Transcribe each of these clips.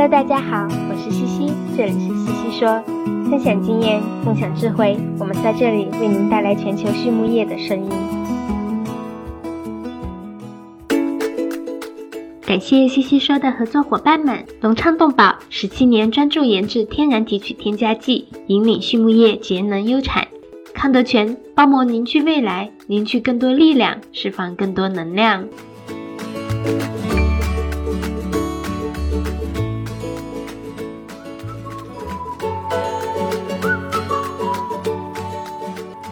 Hello，大家好，我是西西，这里是西西说，分享经验，共享智慧，我们在这里为您带来全球畜牧业的声音。感谢西西说的合作伙伴们：隆昌动宝，十七年专注研制天然提取添加剂，引领畜牧业节能优产；康德全，包膜凝聚未来，凝聚更多力量，释放更多能量。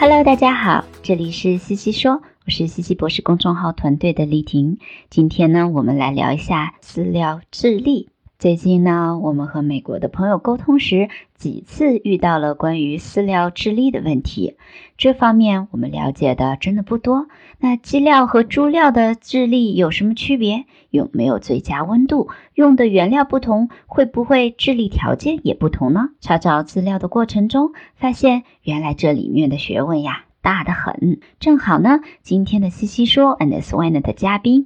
Hello，大家好，这里是西西说，我是西西博士公众号团队的丽婷。今天呢，我们来聊一下饲料智力。最近呢，我们和美国的朋友沟通时，几次遇到了关于饲料智力的问题。这方面我们了解的真的不多。那鸡料和猪料的智力有什么区别？有没有最佳温度？用的原料不同，会不会智力条件也不同呢？查找资料的过程中，发现原来这里面的学问呀，大得很。正好呢，今天的西西说 and Swan 的嘉宾。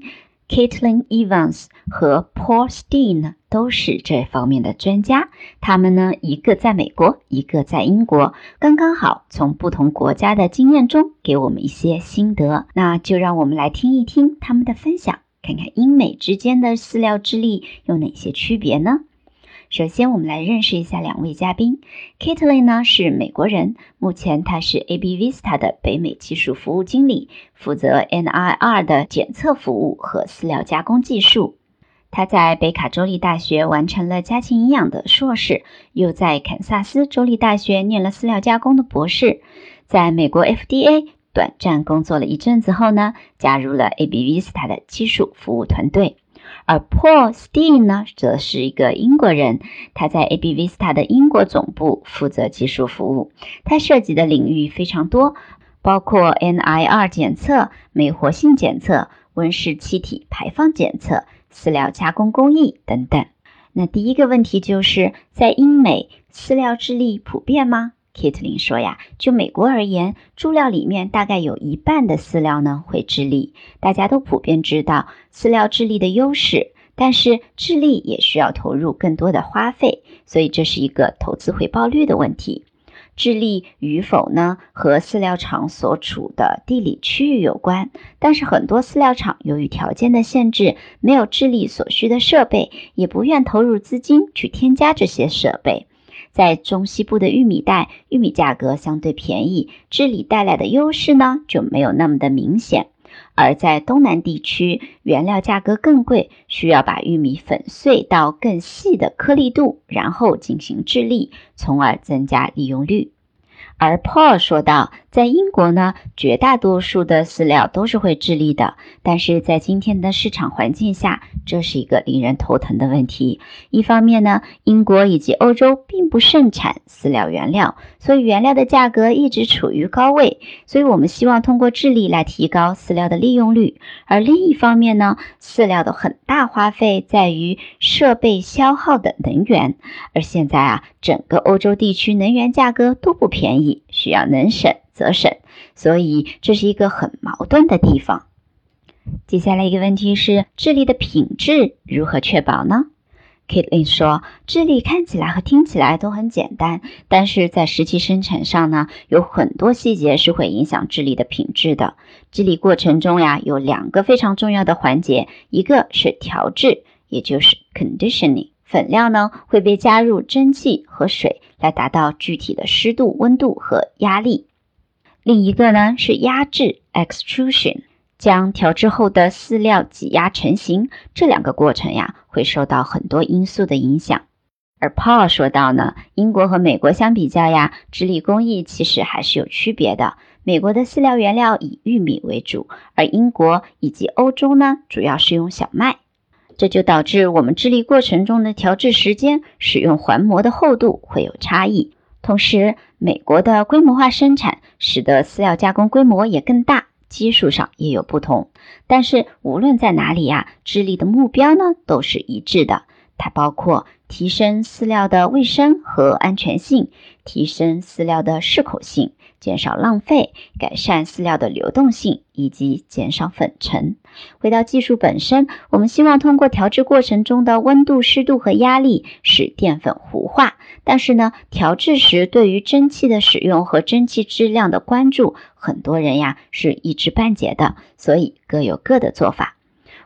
Caitlin Evans 和 Paul Steen 呢，都是这方面的专家。他们呢，一个在美国，一个在英国，刚刚好从不同国家的经验中给我们一些心得。那就让我们来听一听他们的分享，看看英美之间的饲料智力有哪些区别呢？首先，我们来认识一下两位嘉宾。Caitlin 呢是美国人，目前他是 AB Vista 的北美技术服务经理，负责 NIR 的检测服务和饲料加工技术。他在北卡州立大学完成了家禽营养的硕士，又在堪萨斯州立大学念了饲料加工的博士。在美国 FDA 短暂工作了一阵子后呢，加入了 AB Vista 的技术服务团队。而 Paul Steen 呢，则是一个英国人，他在 AB Vista 的英国总部负责技术服务。他涉及的领域非常多，包括 NIR 检测、酶活性检测、温室气体排放检测、饲料加工工艺等等。那第一个问题就是，在英美饲料智力普遍吗？Kitlin 说呀，就美国而言，猪料里面大概有一半的饲料呢会智力。大家都普遍知道饲料智力的优势，但是智力也需要投入更多的花费，所以这是一个投资回报率的问题。智利与否呢，和饲料厂所处的地理区域有关。但是很多饲料厂由于条件的限制，没有智力所需的设备，也不愿投入资金去添加这些设备。在中西部的玉米带，玉米价格相对便宜，治理带来的优势呢就没有那么的明显。而在东南地区，原料价格更贵，需要把玉米粉碎到更细的颗粒度，然后进行治理，从而增加利用率。而 Paul 说道，在英国呢，绝大多数的饲料都是会智力的，但是在今天的市场环境下，这是一个令人头疼的问题。一方面呢，英国以及欧洲并不盛产饲料原料，所以原料的价格一直处于高位。所以我们希望通过智力来提高饲料的利用率。而另一方面呢，饲料的很大花费在于设备消耗的能源，而现在啊，整个欧洲地区能源价格都不便宜。需要能省则省，所以这是一个很矛盾的地方。接下来一个问题是，智力的品质如何确保呢？Kitlin 说，智力看起来和听起来都很简单，但是在实际生产上呢，有很多细节是会影响智力的品质的。治理过程中呀，有两个非常重要的环节，一个是调制，也就是 conditioning。粉料呢会被加入蒸汽和水来达到具体的湿度、温度和压力。另一个呢是压制 （extrusion），将调制后的饲料挤压成型。这两个过程呀会受到很多因素的影响。而 Paul 说到呢，英国和美国相比较呀，治理工艺其实还是有区别的。美国的饲料原料以玉米为主，而英国以及欧洲呢主要是用小麦。这就导致我们制粒过程中的调制时间、使用环膜的厚度会有差异。同时，美国的规模化生产使得饲料加工规模也更大，基数上也有不同。但是无论在哪里呀，智力的目标呢都是一致的，它包括提升饲料的卫生和安全性，提升饲料的适口性。减少浪费，改善饲料的流动性，以及减少粉尘。回到技术本身，我们希望通过调制过程中的温度、湿度和压力，使淀粉糊化。但是呢，调制时对于蒸汽的使用和蒸汽质量的关注，很多人呀是一知半解的，所以各有各的做法。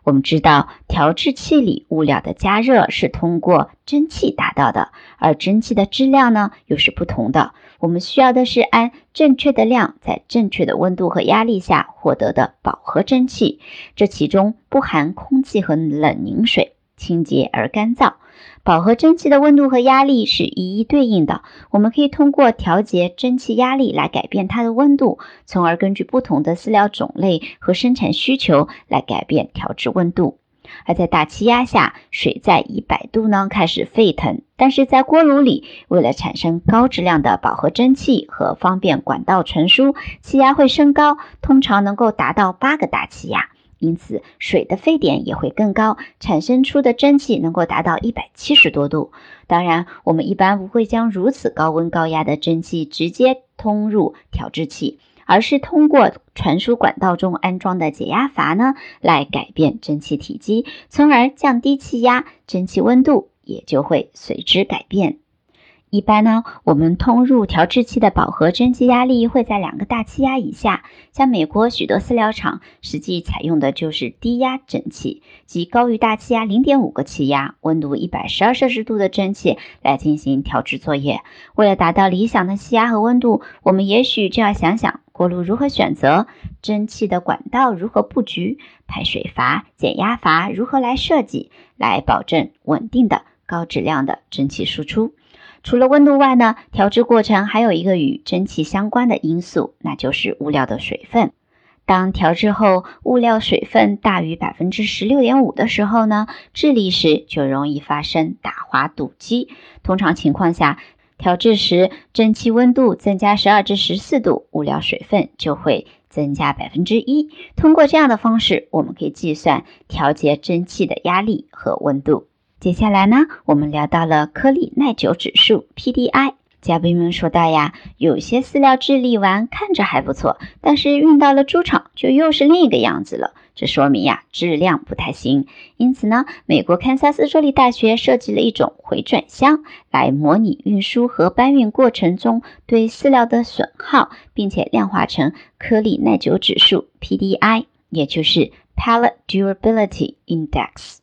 我们知道，调制器里物料的加热是通过蒸汽达到的，而蒸汽的质量呢又是不同的。我们需要的是按正确的量，在正确的温度和压力下获得的饱和蒸汽，这其中不含空气和冷凝水，清洁而干燥。饱和蒸汽的温度和压力是一一对应的，我们可以通过调节蒸汽压力来改变它的温度，从而根据不同的饲料种类和生产需求来改变调制温度。而在大气压下，水在一百度呢开始沸腾，但是在锅炉里，为了产生高质量的饱和蒸汽和方便管道传输，气压会升高，通常能够达到八个大气压。因此，水的沸点也会更高，产生出的蒸汽能够达到一百七十多度。当然，我们一般不会将如此高温高压的蒸汽直接通入调制器，而是通过传输管道中安装的解压阀呢，来改变蒸汽体积，从而降低气压，蒸汽温度也就会随之改变。一般呢，我们通入调制器的饱和蒸汽压力会在两个大气压以下。像美国许多饲料厂实际采用的就是低压蒸汽，即高于大气压零点五个气压、温度一百十二摄氏度的蒸汽来进行调制作业。为了达到理想的气压和温度，我们也许就要想想锅炉如何选择，蒸汽的管道如何布局，排水阀、减压阀如何来设计，来保证稳定的高质量的蒸汽输出。除了温度外呢，调制过程还有一个与蒸汽相关的因素，那就是物料的水分。当调制后物料水分大于百分之十六点五的时候呢，制粒时就容易发生打滑堵机。通常情况下，调制时蒸汽温度增加十二至十四度，物料水分就会增加百分之一。通过这样的方式，我们可以计算调节蒸汽的压力和温度。接下来呢，我们聊到了颗粒耐久指数 PDI。嘉宾们说到呀，有些饲料制粒完看着还不错，但是运到了猪场就又是另一个样子了。这说明呀，质量不太行。因此呢，美国堪萨斯州立大学设计了一种回转箱，来模拟运输和搬运过程中对饲料的损耗，并且量化成颗粒耐久指数 PDI，也就是 Pallet Durability Index。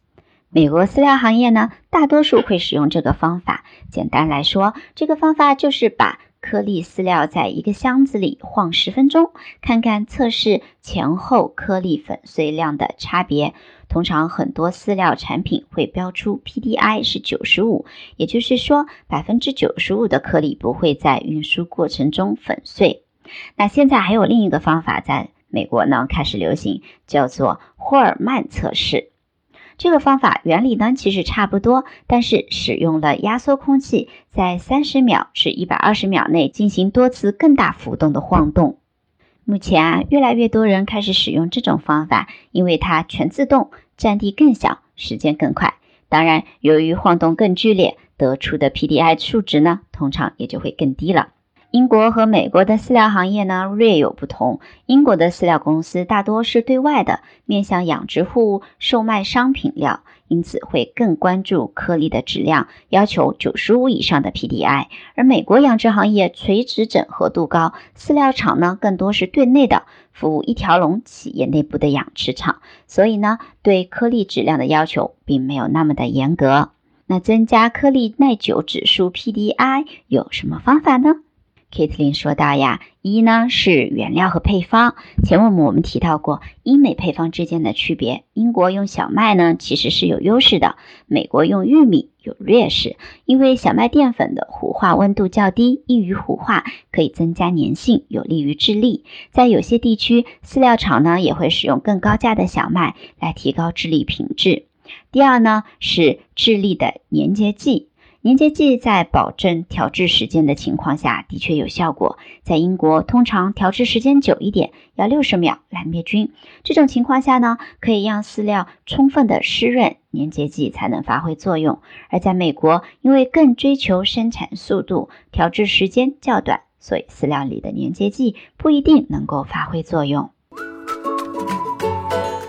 美国饲料行业呢，大多数会使用这个方法。简单来说，这个方法就是把颗粒饲料在一个箱子里晃十分钟，看看测试前后颗粒粉碎量的差别。通常很多饲料产品会标出 PDI 是九十五，也就是说百分之九十五的颗粒不会在运输过程中粉碎。那现在还有另一个方法在美国呢开始流行，叫做霍尔曼测试。这个方法原理呢其实差不多，但是使用了压缩空气，在三十秒至一百二十秒内进行多次更大幅度的晃动。目前啊，越来越多人开始使用这种方法，因为它全自动，占地更小，时间更快。当然，由于晃动更剧烈，得出的 PDI 数值呢，通常也就会更低了。英国和美国的饲料行业呢略有不同。英国的饲料公司大多是对外的，面向养殖户售卖商品料，因此会更关注颗粒的质量，要求九十五以上的 PDI。而美国养殖行业垂直整合度高，饲料厂呢更多是对内的，服务一条龙企业内部的养殖场，所以呢对颗粒质量的要求并没有那么的严格。那增加颗粒耐久指数 PDI 有什么方法呢？Katlin 说到呀，一呢是原料和配方。前面我们提到过英美配方之间的区别，英国用小麦呢其实是有优势的，美国用玉米有劣势。因为小麦淀粉的糊化温度较低，易于糊化，可以增加粘性，有利于制粒。在有些地区，饲料厂呢也会使用更高价的小麦来提高制粒品质。第二呢是智力的粘结剂。粘结剂在保证调制时间的情况下的确有效果。在英国，通常调制时间久一点，要六十秒来灭菌。这种情况下呢，可以让饲料充分的湿润，粘结剂才能发挥作用。而在美国，因为更追求生产速度，调制时间较短，所以饲料里的粘结剂不一定能够发挥作用。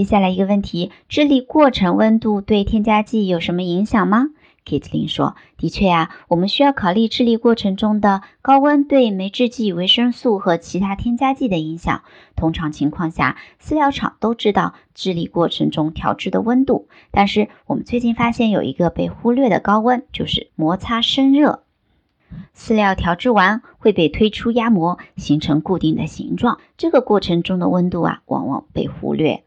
接下来一个问题：智力过程温度对添加剂有什么影响吗？Kitty 说：“的确啊，我们需要考虑智力过程中的高温对酶制剂、维生素和其他添加剂的影响。通常情况下，饲料厂都知道智力过程中调制的温度，但是我们最近发现有一个被忽略的高温，就是摩擦生热。饲料调制完会被推出压模，形成固定的形状，这个过程中的温度啊，往往被忽略。”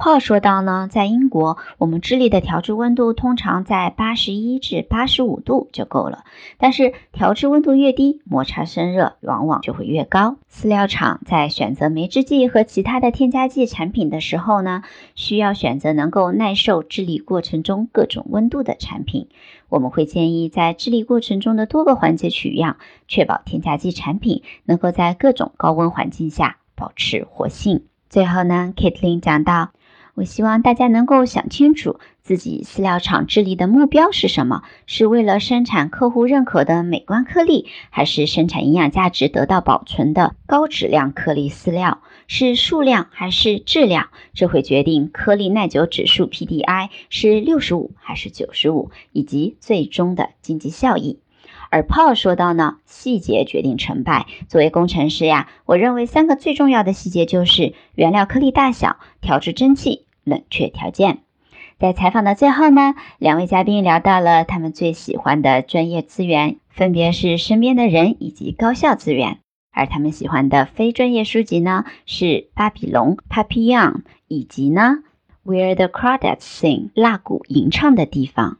Paul 说到呢，在英国，我们智力的调制温度通常在八十一至八十五度就够了。但是调制温度越低，摩擦生热往往就会越高。饲料厂在选择酶制剂和其他的添加剂产品的时候呢，需要选择能够耐受智力过程中各种温度的产品。我们会建议在智力过程中的多个环节取样，确保添加剂产品能够在各种高温环境下保持活性。最后呢 k a t l y n 讲到。我希望大家能够想清楚自己饲料厂治理的目标是什么，是为了生产客户认可的美观颗粒，还是生产营养价值得到保存的高质量颗粒饲料？是数量还是质量？这会决定颗粒耐久指数 PDI 是六十五还是九十五，以及最终的经济效益。而 Paul 说到呢，细节决定成败。作为工程师呀，我认为三个最重要的细节就是原料颗粒大小、调制蒸汽。冷却条件，在采访的最后呢，两位嘉宾聊到了他们最喜欢的专业资源，分别是身边的人以及高校资源。而他们喜欢的非专业书籍呢，是《巴比龙》（Papillon） 以及呢《Where the c r a w d a t s Sing》（蜡鼓吟唱的地方）。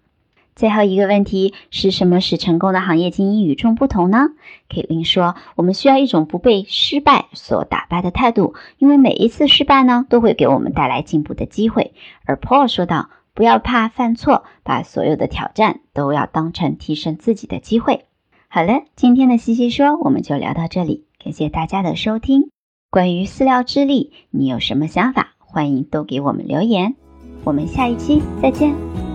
最后一个问题是什么使成功的行业精英与众不同呢？凯琳说：“我们需要一种不被失败所打败的态度，因为每一次失败呢，都会给我们带来进步的机会。”而 Paul 说道：“不要怕犯错，把所有的挑战都要当成提升自己的机会。”好了，今天的西西说我们就聊到这里，感谢大家的收听。关于饲料之力，你有什么想法？欢迎都给我们留言。我们下一期再见。